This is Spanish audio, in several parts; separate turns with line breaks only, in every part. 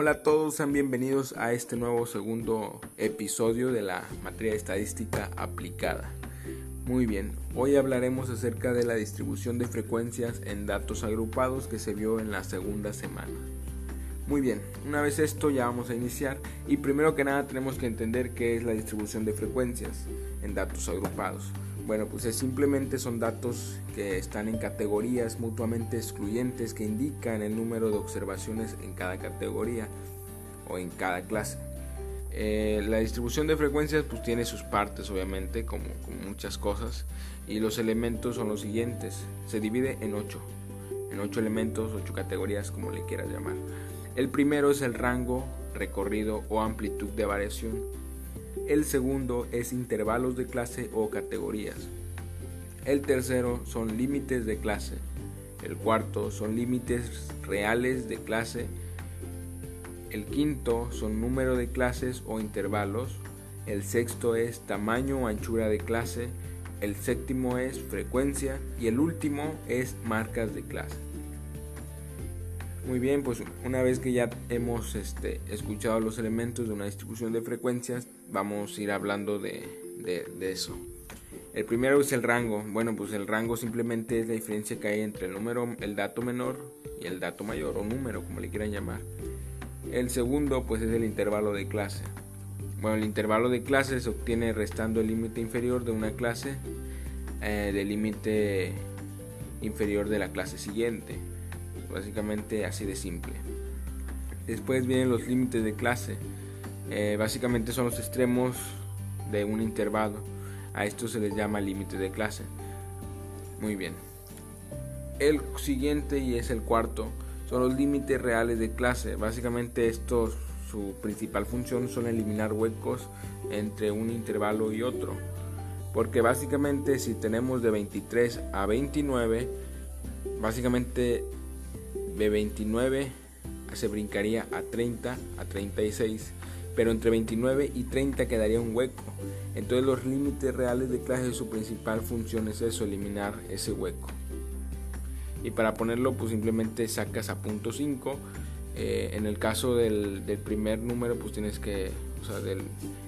Hola a todos, sean bienvenidos a este nuevo segundo episodio de la materia estadística aplicada. Muy bien, hoy hablaremos acerca de la distribución de frecuencias en datos agrupados que se vio en la segunda semana. Muy bien, una vez esto ya vamos a iniciar y primero que nada tenemos que entender qué es la distribución de frecuencias en datos agrupados. Bueno, pues simplemente son datos que están en categorías mutuamente excluyentes que indican el número de observaciones en cada categoría o en cada clase. Eh, la distribución de frecuencias pues tiene sus partes obviamente como, como, muchas cosas y los elementos son los siguientes. Se divide en ocho, en ocho elementos, ocho categorías como le quieras llamar. El primero es el rango, recorrido o amplitud de variación. El segundo es intervalos de clase o categorías. El tercero son límites de clase. El cuarto son límites reales de clase. El quinto son número de clases o intervalos. El sexto es tamaño o anchura de clase. El séptimo es frecuencia. Y el último es marcas de clase. Muy bien, pues una vez que ya hemos este, escuchado los elementos de una distribución de frecuencias, vamos a ir hablando de, de, eso. El primero es el rango. Bueno, pues el rango simplemente es la diferencia que hay entre el número, el dato menor y el dato mayor, o número, como le quieran llamar. El segundo, pues es el intervalo de clase. Bueno, el intervalo de clase se obtiene restando el límite inferior de una clase eh, del límite inferior de la clase siguiente básicamente así de simple. Después vienen los límites de clase, eh, básicamente son los extremos de un intervalo, a esto se les llama límite de clase. Muy bien. El siguiente y es el cuarto son los límites reales de clase, básicamente estos su principal función son eliminar huecos entre un intervalo y otro. Porque básicamente si tenemos de 23 a 29, básicamente de 29 se brincaría a 30, a 36, pero entre 29 y 30 quedaría un hueco. Entonces los límites reales de clase su principal función es eso, eliminar ese hueco. Y para ponerlo pues simplemente sacas a punto 5. Eh, en el caso del, del, primer número pues tienes que, o sea, del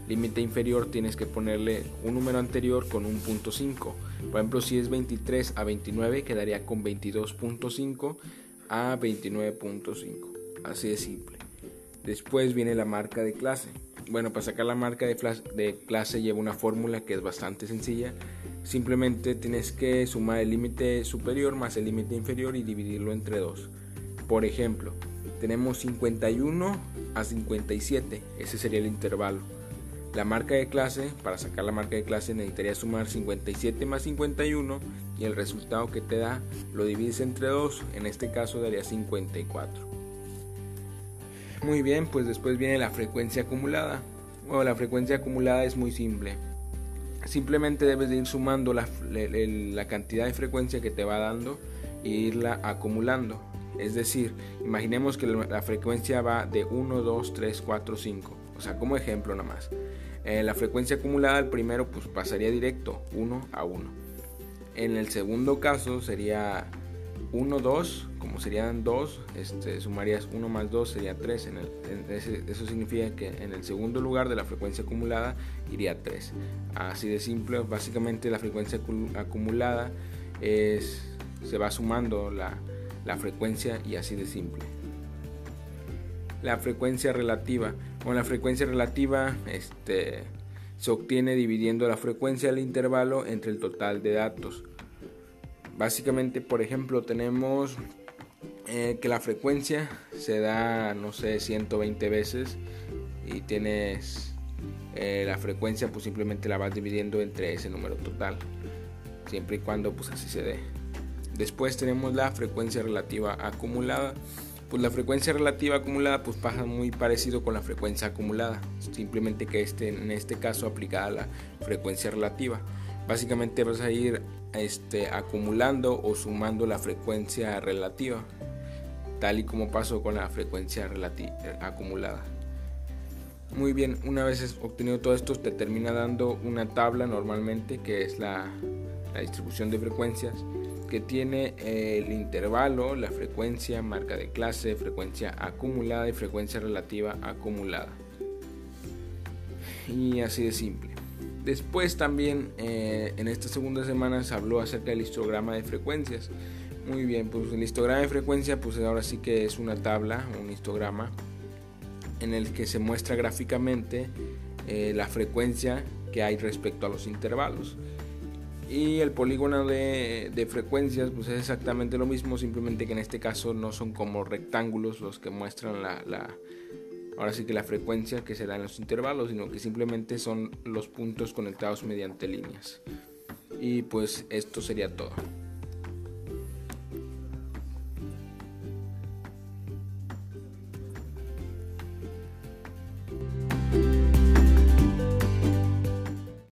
límite inferior tienes que ponerle un número anterior con un punto 5. Por ejemplo si es 23 a 29 quedaría con 22.5 a 29.5. Así de simple. Después viene la marca de clase. Bueno, para sacar la marca de, clase lleva una fórmula que es bastante sencilla. Simplemente tienes que sumar el límite superior más el límite inferior y dividirlo entre dos. Por ejemplo, tenemos 51 a 57. Ese sería el intervalo. La marca de clase, para sacar la marca de clase necesitaría sumar 57 más 51 y el resultado que te da lo divides entre 2, en este caso daría 54. Muy bien, pues después viene la frecuencia acumulada. Bueno, la frecuencia acumulada es muy simple. Simplemente debes de ir sumando la, la cantidad de frecuencia que te va dando e irla acumulando. Es decir, imaginemos que la frecuencia va de 1, 2, 3, 4, 5 o sea, como ejemplo nada más. En la frecuencia acumulada, el primero pues pasaría directo, 1 a 1. En el segundo caso sería 1, 2, como serían 2, este, sumarías 1 más 2 sería 3. eso significa que en el segundo lugar de la frecuencia acumulada iría 3. Así de simple, básicamente la frecuencia acumulada es, se va sumando la, la frecuencia y así de simple la frecuencia relativa. Con la frecuencia relativa este, se obtiene dividiendo la frecuencia del intervalo entre el total de datos. Básicamente, por ejemplo, tenemos eh, que la frecuencia se da, no sé, 120 veces y tienes eh, la frecuencia, pues simplemente la vas dividiendo entre ese número total, siempre y cuando pues así se dé. Después tenemos la frecuencia relativa acumulada pues la frecuencia relativa acumulada pues pasa muy parecido con la frecuencia acumulada, simplemente que este, en este caso aplicada la frecuencia relativa. Básicamente vas a ir este, acumulando o sumando la frecuencia relativa, tal y como pasó con la frecuencia acumulada. Muy bien, una vez obtenido todo esto te termina dando una tabla normalmente que es la distribución de frecuencias que tiene el intervalo, la frecuencia, marca de clase, frecuencia acumulada y frecuencia relativa acumulada. Y así de simple. Después también eh, en esta segunda semana se habló acerca del histograma de frecuencias. Muy bien, pues el histograma de frecuencia pues ahora sí que es una tabla, un histograma en el que se muestra gráficamente eh, la frecuencia que hay respecto a los intervalos. Y el polígono de, frecuencias pues es exactamente lo mismo, simplemente que en este caso no son como rectángulos los que muestran la, ahora sí que la frecuencia que se da en los intervalos, sino que simplemente son los puntos conectados mediante líneas. Y pues esto sería todo.